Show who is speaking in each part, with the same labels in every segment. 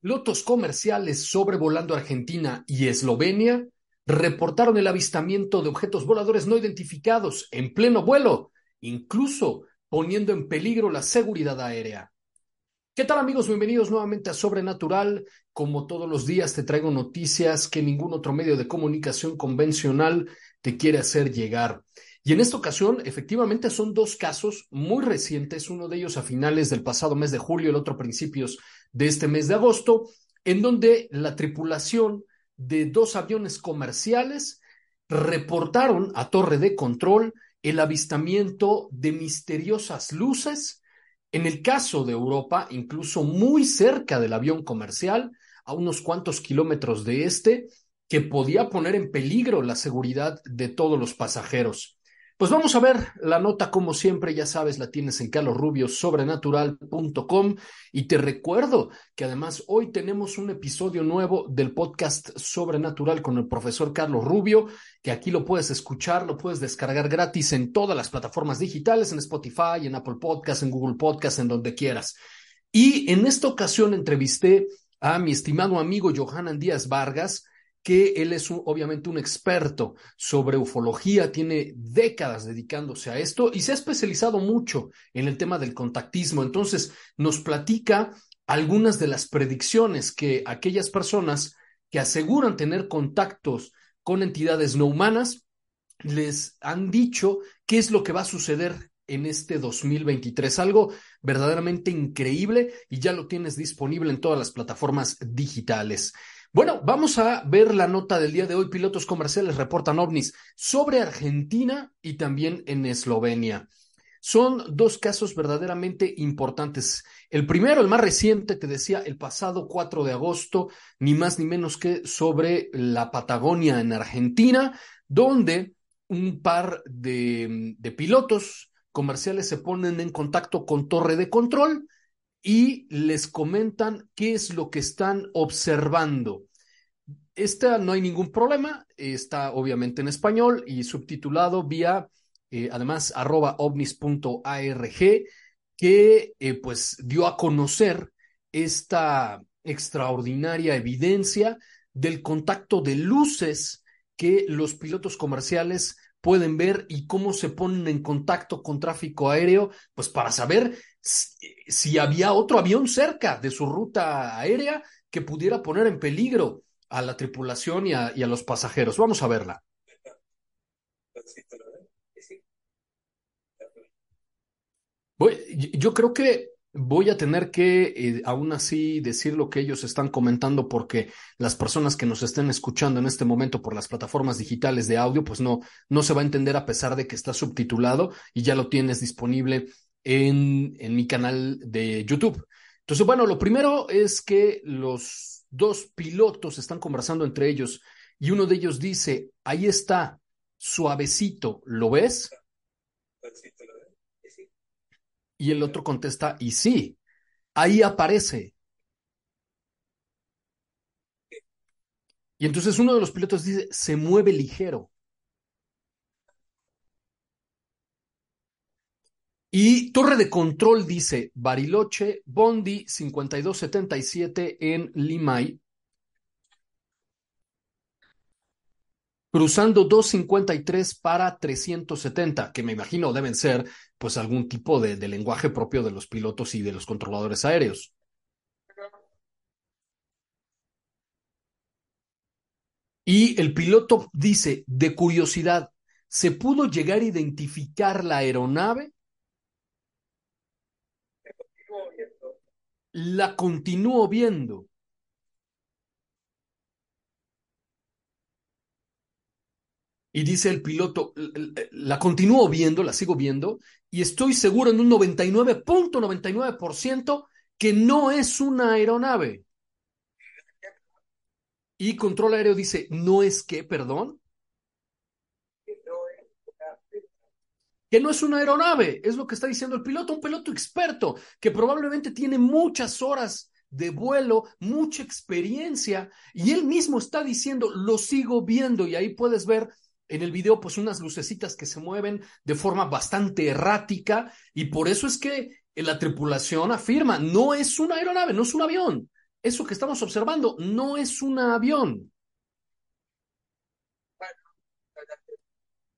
Speaker 1: Pilotos comerciales sobrevolando Argentina y Eslovenia reportaron el avistamiento de objetos voladores no identificados en pleno vuelo, incluso poniendo en peligro la seguridad aérea. ¿Qué tal amigos? Bienvenidos nuevamente a Sobrenatural. Como todos los días te traigo noticias que ningún otro medio de comunicación convencional te quiere hacer llegar. Y en esta ocasión, efectivamente, son dos casos muy recientes, uno de ellos a finales del pasado mes de julio, el otro a principios de este mes de agosto, en donde la tripulación de dos aviones comerciales reportaron a torre de control el avistamiento de misteriosas luces, en el caso de Europa, incluso muy cerca del avión comercial, a unos cuantos kilómetros de este, que podía poner en peligro la seguridad de todos los pasajeros. Pues vamos a ver la nota, como siempre, ya sabes, la tienes en calosrubiosobrenatural.com y te recuerdo que además hoy tenemos un episodio nuevo del podcast Sobrenatural con el profesor Carlos Rubio, que aquí lo puedes escuchar, lo puedes descargar gratis en todas las plataformas digitales, en Spotify, en Apple Podcast, en Google Podcast, en donde quieras. Y en esta ocasión entrevisté a mi estimado amigo Johanan Díaz Vargas, que él es obviamente un experto sobre ufología, tiene décadas dedicándose a esto y se ha especializado mucho en el tema del contactismo. Entonces, nos platica algunas de las predicciones que aquellas personas que aseguran tener contactos con entidades no humanas les han dicho qué es lo que va a suceder en este 2023. Algo verdaderamente increíble y ya lo tienes disponible en todas las plataformas digitales. Bueno, vamos a ver la nota del día de hoy. Pilotos comerciales reportan ovnis sobre Argentina y también en Eslovenia. Son dos casos verdaderamente importantes. El primero, el más reciente, te decía, el pasado 4 de agosto, ni más ni menos que sobre la Patagonia en Argentina, donde un par de, de pilotos comerciales se ponen en contacto con torre de control y les comentan qué es lo que están observando. Esta no hay ningún problema, está obviamente en español y subtitulado vía, eh, además, arroba ovnis.arg, que eh, pues dio a conocer esta extraordinaria evidencia del contacto de luces que los pilotos comerciales pueden ver y cómo se ponen en contacto con tráfico aéreo, pues para saber si, había otro avión cerca de su ruta aérea que pudiera poner en peligro a la tripulación y a, los pasajeros. Vamos a verla. yo creo que voy a tener que eh, aún así decir lo que ellos están comentando porque las personas que nos estén escuchando en este momento por las plataformas digitales de audio, pues no, no se va a entender a pesar de que está subtitulado y ya lo tienes disponible en, en mi canal de YouTube. Entonces, bueno, lo primero es que los dos pilotos están conversando entre ellos y uno de ellos dice, ahí está, suavecito, ¿lo ves? Y el otro contesta, y sí, ahí aparece. Y entonces uno de los pilotos dice, se mueve ligero. Y torre de control dice Bariloche, Bondi 5277 en Limay. cruzando 253 para 370, que me imagino deben ser pues algún tipo de, de lenguaje propio de los pilotos y de los controladores aéreos. Y el piloto dice, de curiosidad, ¿se pudo llegar a identificar la aeronave? La continúo viendo. Y dice el piloto, la continúo viendo, la sigo viendo, y estoy seguro en un 99.99% que no es una aeronave. Y control aéreo dice, no es que, perdón. Que no es una aeronave, es lo que está diciendo el piloto, un piloto experto que probablemente tiene muchas horas de vuelo, mucha experiencia, y él mismo está diciendo, lo sigo viendo, y ahí puedes ver en el video pues unas lucecitas que se mueven de forma bastante errática, y por eso es que la tripulación afirma, no es una aeronave, no es un avión, eso que estamos observando no es un avión.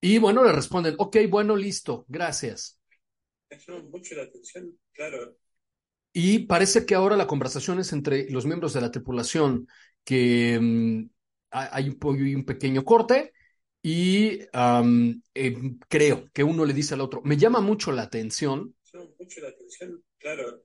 Speaker 1: Y bueno, le responden, ok, bueno, listo, gracias.
Speaker 2: mucho la atención, claro.
Speaker 1: Y parece que ahora la conversación es entre los miembros de la tripulación, que um, hay un, un, pequeño corte y um, eh, creo que uno le dice al otro, me llama mucho la atención.
Speaker 2: Mucho la atención, claro,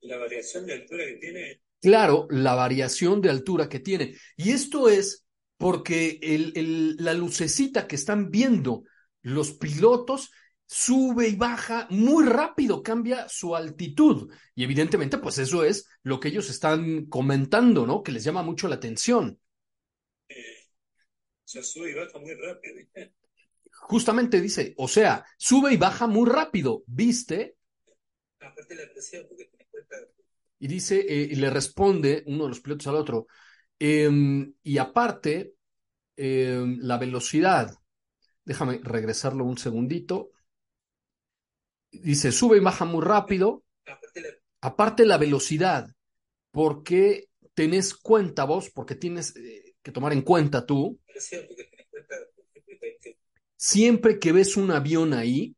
Speaker 2: la variación de altura que tiene.
Speaker 1: Claro, la variación de altura que tiene. Y esto es porque el, el, la lucecita que están viendo los pilotos sube y baja muy rápido, cambia su altitud. Y evidentemente, pues eso es lo que ellos están comentando, ¿no? Que les llama mucho la atención.
Speaker 2: Eh, o sea, sube y baja muy rápido.
Speaker 1: Justamente dice, o sea, sube y baja muy rápido, ¿viste?
Speaker 2: Aparte la presión, porque te cuenta.
Speaker 1: Y dice, eh, y le responde uno de los pilotos al otro, eh, y aparte, eh, la velocidad, déjame regresarlo un segundito. Dice, sube y baja muy rápido. Aparte la velocidad, porque tenés cuenta vos, porque tienes eh, que tomar en cuenta tú. Siempre que ves un avión ahí,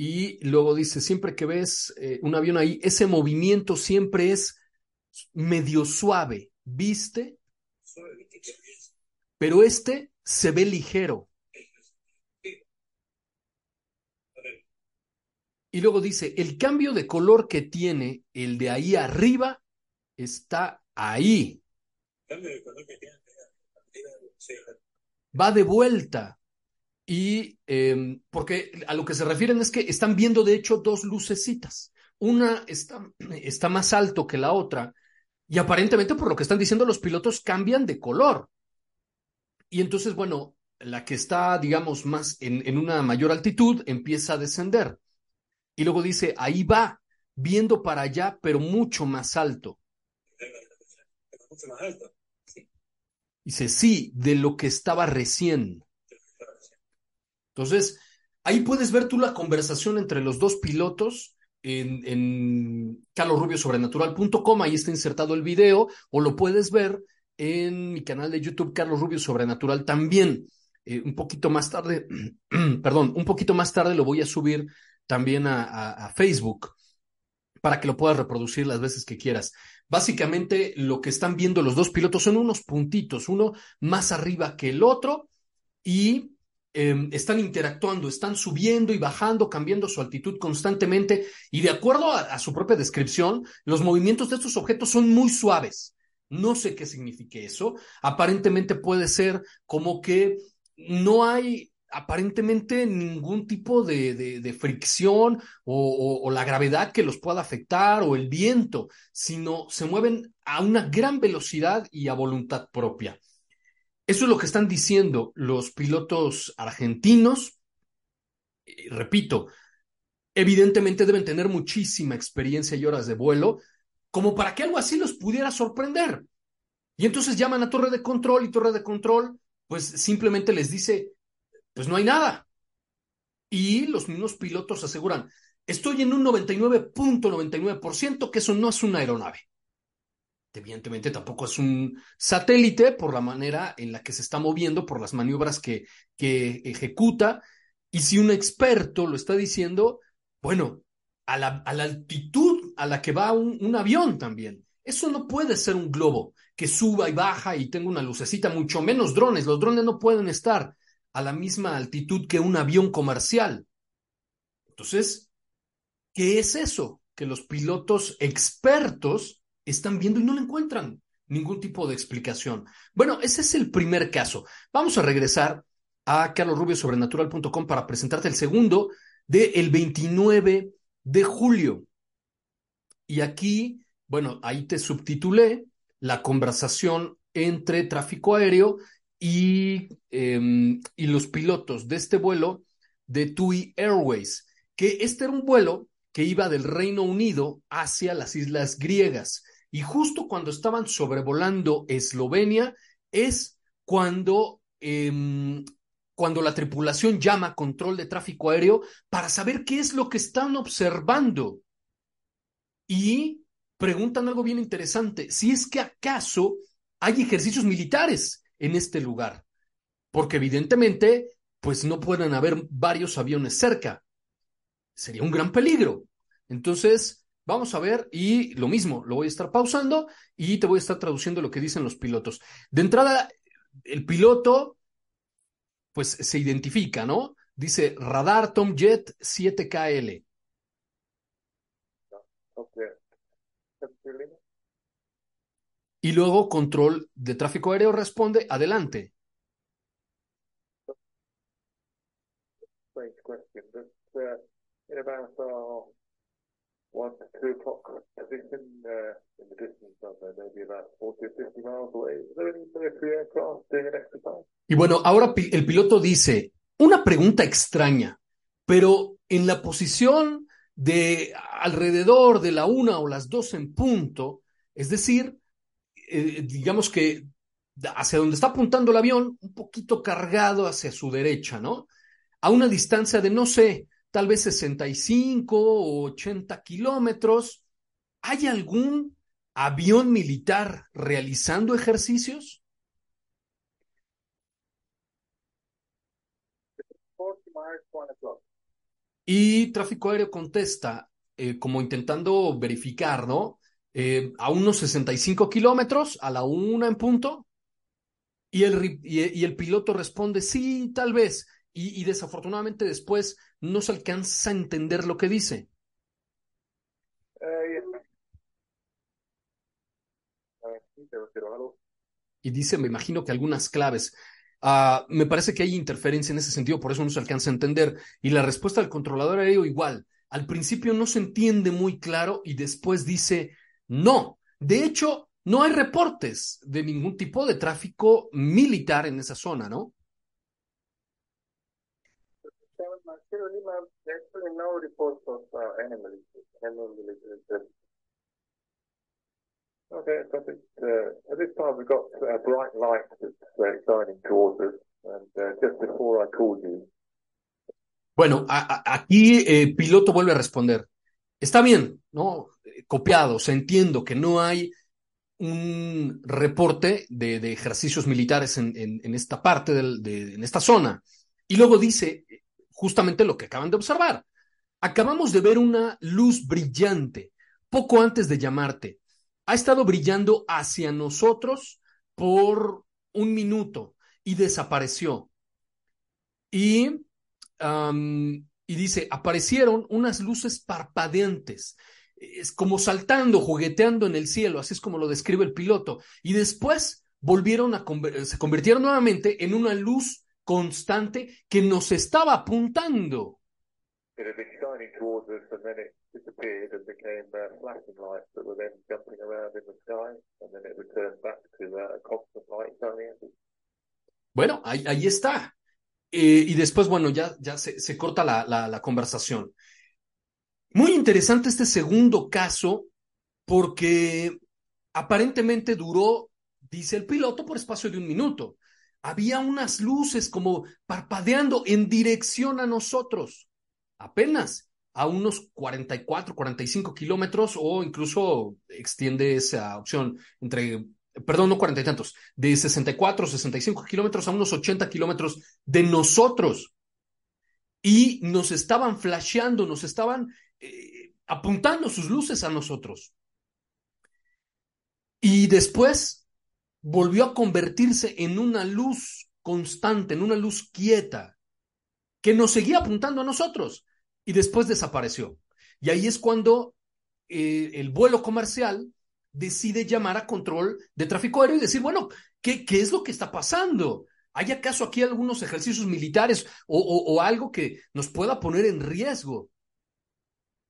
Speaker 1: y luego dice, siempre que ves eh, un avión ahí, ese movimiento siempre es medio suave, ¿viste? Pero este se ve ligero. Y luego dice, el cambio de color que tiene el de ahí arriba está ahí. Va de vuelta. Y eh, porque a lo que se refieren es que están viendo de hecho dos lucecitas. Una está, está más alto que la otra y aparentemente por lo que están diciendo los pilotos cambian de color. Y entonces, bueno, la que está, digamos, más en, en una mayor altitud empieza a descender. Y luego dice, ahí va, viendo para allá, pero mucho más alto.
Speaker 2: Mucho más alto. Sí.
Speaker 1: Dice, sí, de lo que estaba recién. Entonces, ahí puedes ver tú la conversación entre los dos pilotos en, en carlosrubiosobrenatural.com, ahí está insertado el video, o lo puedes ver en mi canal de YouTube, Carlos Rubio Sobrenatural, también. Eh, un poquito más tarde, perdón, un poquito más tarde lo voy a subir también a, Facebook para que lo puedas reproducir las veces que quieras. Básicamente lo que están viendo los dos pilotos son unos puntitos, uno más arriba que el otro y eh, están interactuando, están subiendo y bajando, cambiando su altitud constantemente y de acuerdo a, su propia descripción, los movimientos de estos objetos son muy suaves. No sé qué signifique eso. Aparentemente puede ser como que no hay aparentemente ningún tipo de, fricción o, o, la gravedad que los pueda afectar o el viento, sino se mueven a una gran velocidad y a voluntad propia. Eso es lo que están diciendo los pilotos argentinos. Y repito, evidentemente deben tener muchísima experiencia y horas de vuelo como para que algo así los pudiera sorprender. Y entonces llaman a torre de control y torre de control, pues simplemente les dice, pues no hay nada. Y los mismos pilotos aseguran, estoy en un 99.99% ,99 que eso no es una aeronave. Evidentemente tampoco es un satélite por la manera en la que se está moviendo, por las maniobras que, que ejecuta. Y si un experto lo está diciendo, bueno, a la, a la altitud a la que va un, un, avión también. Eso no puede ser un globo que suba y baja y tenga una lucecita, mucho menos drones. Los drones no pueden estar a la misma altitud que un avión comercial. Entonces, ¿qué es eso? Que los pilotos expertos están viendo y no le encuentran ningún tipo de explicación. Bueno, ese es el primer caso. Vamos a regresar a carlosrubiosobrenatural.com para presentarte el segundo del el 29 de julio. Y aquí, bueno, ahí te subtitulé la conversación entre tráfico aéreo y, eh, y los pilotos de este vuelo de TUI Airways, que este era un vuelo que iba del Reino Unido hacia las islas griegas. Y justo cuando estaban sobrevolando Eslovenia es cuando, eh, cuando la tripulación llama control de tráfico aéreo para saber qué es lo que están observando. Y preguntan algo bien interesante, si es que acaso hay ejercicios militares en este lugar, porque evidentemente, pues no pueden haber varios aviones cerca. Sería un gran peligro. Entonces, Vamos a ver y lo mismo, lo voy a estar pausando y te voy a estar traduciendo lo que dicen los pilotos. De entrada, el piloto pues se identifica, ¿no? Dice radar Tomjet 7KL. Y luego control de tráfico aéreo responde, adelante. One two o'clock position uh, in the distance, don't know, maybe about 40 or 50 miles away. Is there any military aircraft doing an exercise? Y bueno, ahora el piloto dice, una pregunta extraña, pero en la posición de alrededor de la una o las dos en punto, es decir, eh, digamos que hacia donde está apuntando el avión, un poquito cargado hacia su derecha, ¿no? A una distancia de, no sé, tal vez 65 o 80 kilómetros. ¿Hay algún avión militar realizando ejercicios? Y tráfico aéreo contesta, eh, como intentando verificar, ¿no? Eh, a unos 65 kilómetros, a la una en punto. Y el, y, y el piloto responde, sí, tal vez. Y, y, desafortunadamente después no se alcanza a entender lo que dice. Y dice, me imagino que algunas claves. Uh, me parece que hay interferencia en ese sentido, por eso no se alcanza a entender. Y la respuesta del controlador aéreo igual. Al principio no se entiende muy claro y después dice, no. De hecho, no hay reportes de ningún tipo de tráfico militar en esa zona, ¿no? Actually no reports of uh, animal animal military Okay, perfect. Uh, at this time we've got a bright light that's uh, shining towards us, and uh, just before I called you. Bueno, a, a, aquí eh, piloto vuelve a responder. Está bien, ¿no? Copiado, se entiendo que no hay un reporte de, de ejercicios militares en, en, en esta parte del, de, en esta zona. Y luego dice, justamente lo que acaban de observar. Acabamos de ver una luz brillante poco antes de llamarte. Ha estado brillando hacia nosotros por un minuto y desapareció. Y, y dice, aparecieron unas luces parpadeantes, es como saltando, jugueteando en el cielo, así es como lo describe el piloto. Y después volvieron a, se convirtieron nuevamente en una luz constante que nos estaba apuntando. Bueno, ahí, ahí está. Eh, y después, bueno, ya, ya se, se corta la, la, la conversación. Muy interesante este segundo caso porque aparentemente duró, dice el piloto, por espacio de un minuto había unas luces como parpadeando en dirección a nosotros. Apenas a unos 44, 45 kilómetros o incluso extiende esa opción entre, perdón, no cuarenta y tantos, de 64, 65 kilómetros a unos 80 kilómetros de nosotros. Y nos estaban flasheando, nos estaban eh, apuntando sus luces a nosotros. Y después volvió a convertirse en una luz constante, en una luz quieta, que nos seguía apuntando a nosotros y después desapareció. Y ahí es cuando eh, el vuelo comercial decide llamar a control de tráfico aéreo y decir, bueno, ¿qué, es lo que está pasando? ¿Hay acaso aquí algunos ejercicios militares o algo que nos pueda poner en riesgo?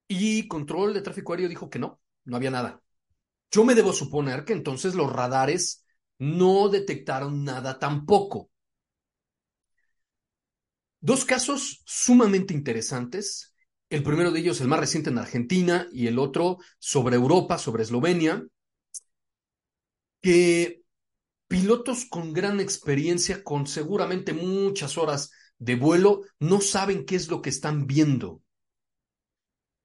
Speaker 1: Y control de tráfico aéreo dijo que no, no había nada. Yo me debo suponer que entonces los radares no detectaron nada tampoco. Dos casos sumamente interesantes. El primero de ellos, el más reciente en Argentina, y el otro sobre Europa, sobre Eslovenia, que pilotos con gran experiencia, con seguramente muchas horas de vuelo, no saben qué es lo que están viendo.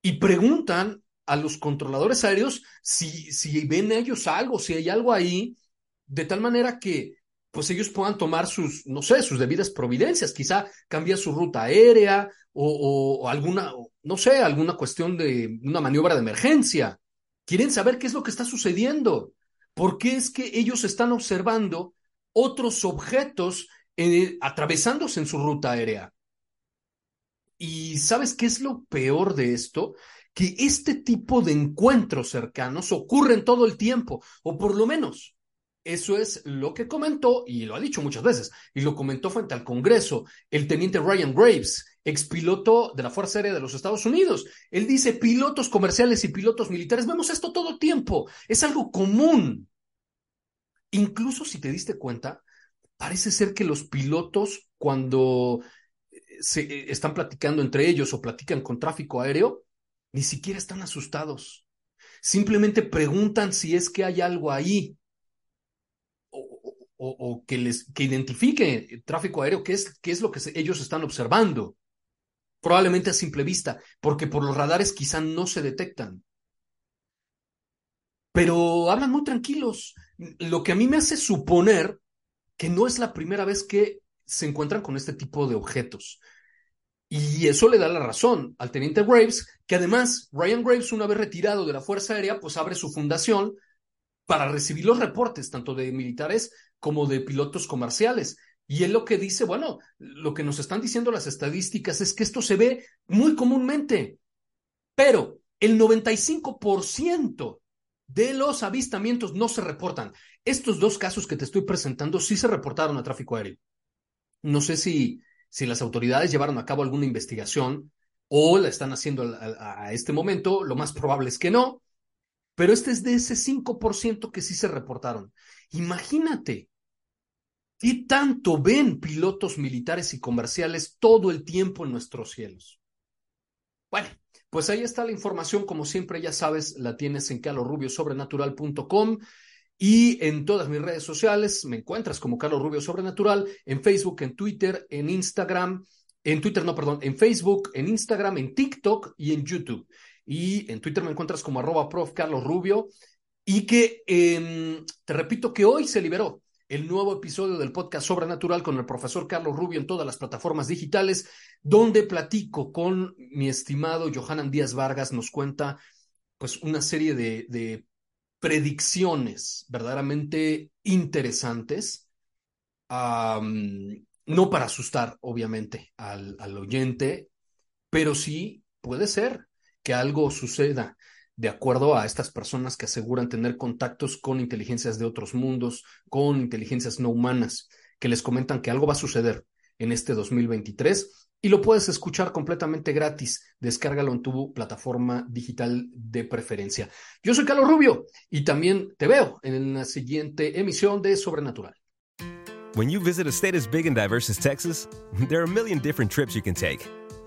Speaker 1: Y preguntan a los controladores aéreos si, si ven ellos algo, si hay algo ahí, de tal manera que pues ellos puedan tomar sus, no sé, sus debidas providencias, quizá cambiar su ruta aérea o, alguna, no sé, alguna cuestión de una maniobra de emergencia. Quieren saber qué es lo que está sucediendo. ¿Por qué es que ellos están observando otros objetos atravesándose en su ruta aérea? Y ¿sabes qué es lo peor de esto? Que este tipo de encuentros cercanos ocurren todo el tiempo, o por lo menos eso es lo que comentó, y lo ha dicho muchas veces, y lo comentó frente al Congreso, el teniente Ryan Graves, expiloto de la Fuerza Aérea de los Estados Unidos. Él dice, pilotos comerciales y pilotos militares, vemos esto todo el tiempo, es algo común. Incluso si te diste cuenta, parece ser que los pilotos cuando se eh, están platicando entre ellos o platican con tráfico aéreo, ni siquiera están asustados. Simplemente preguntan si es que hay algo ahí o, que les que identifique el tráfico aéreo, qué es, qué es lo que ellos están observando. Probablemente a simple vista, porque por los radares quizá no se detectan. Pero hablan muy tranquilos, lo que a mí me hace suponer que no es la primera vez que se encuentran con este tipo de objetos. Y eso le da la razón al teniente Graves, que además Ryan Graves, una vez retirado de la Fuerza Aérea, pues abre su fundación para recibir los reportes, tanto de militares como de pilotos comerciales. Y él lo que dice, bueno, lo que nos están diciendo las estadísticas es que esto se ve muy comúnmente, pero el 95% de los avistamientos no se reportan. Estos dos casos que te estoy presentando sí se reportaron a tráfico aéreo. No sé si, si las autoridades llevaron a cabo alguna investigación o la están haciendo a, a este momento. Lo más probable es que no, pero este es de ese 5% que sí se reportaron. Imagínate, ¿Qué tanto ven pilotos militares y comerciales todo el tiempo en nuestros cielos? Bueno, pues ahí está la información, como siempre ya sabes, la tienes en calorrubiosobrenatural.com y en todas mis redes sociales me encuentras como Carlos Rubio Sobrenatural, en Facebook, en Twitter, en Instagram, en Twitter no, perdón, en Facebook, en Instagram, en TikTok y en YouTube. Y en Twitter me encuentras como arroba prof Carlos Rubio y que eh, te repito que hoy se liberó el nuevo episodio del podcast Sobrenatural con el profesor Carlos Rubio en todas las plataformas digitales, donde platico con mi estimado Johanan Díaz Vargas, nos cuenta pues una serie de, predicciones verdaderamente interesantes, no para asustar, obviamente, al oyente, pero sí puede ser que algo suceda de acuerdo a estas personas que aseguran tener contactos con inteligencias de otros mundos, con inteligencias no humanas, que les comentan que algo va a suceder en este 2023 y lo puedes escuchar completamente gratis. Descárgalo en tu plataforma digital de preferencia. Yo soy Carlos Rubio y también te veo en la siguiente emisión de Sobrenatural.
Speaker 3: When you visit a state as big and diverse as Texas, there are a million different trips you can take.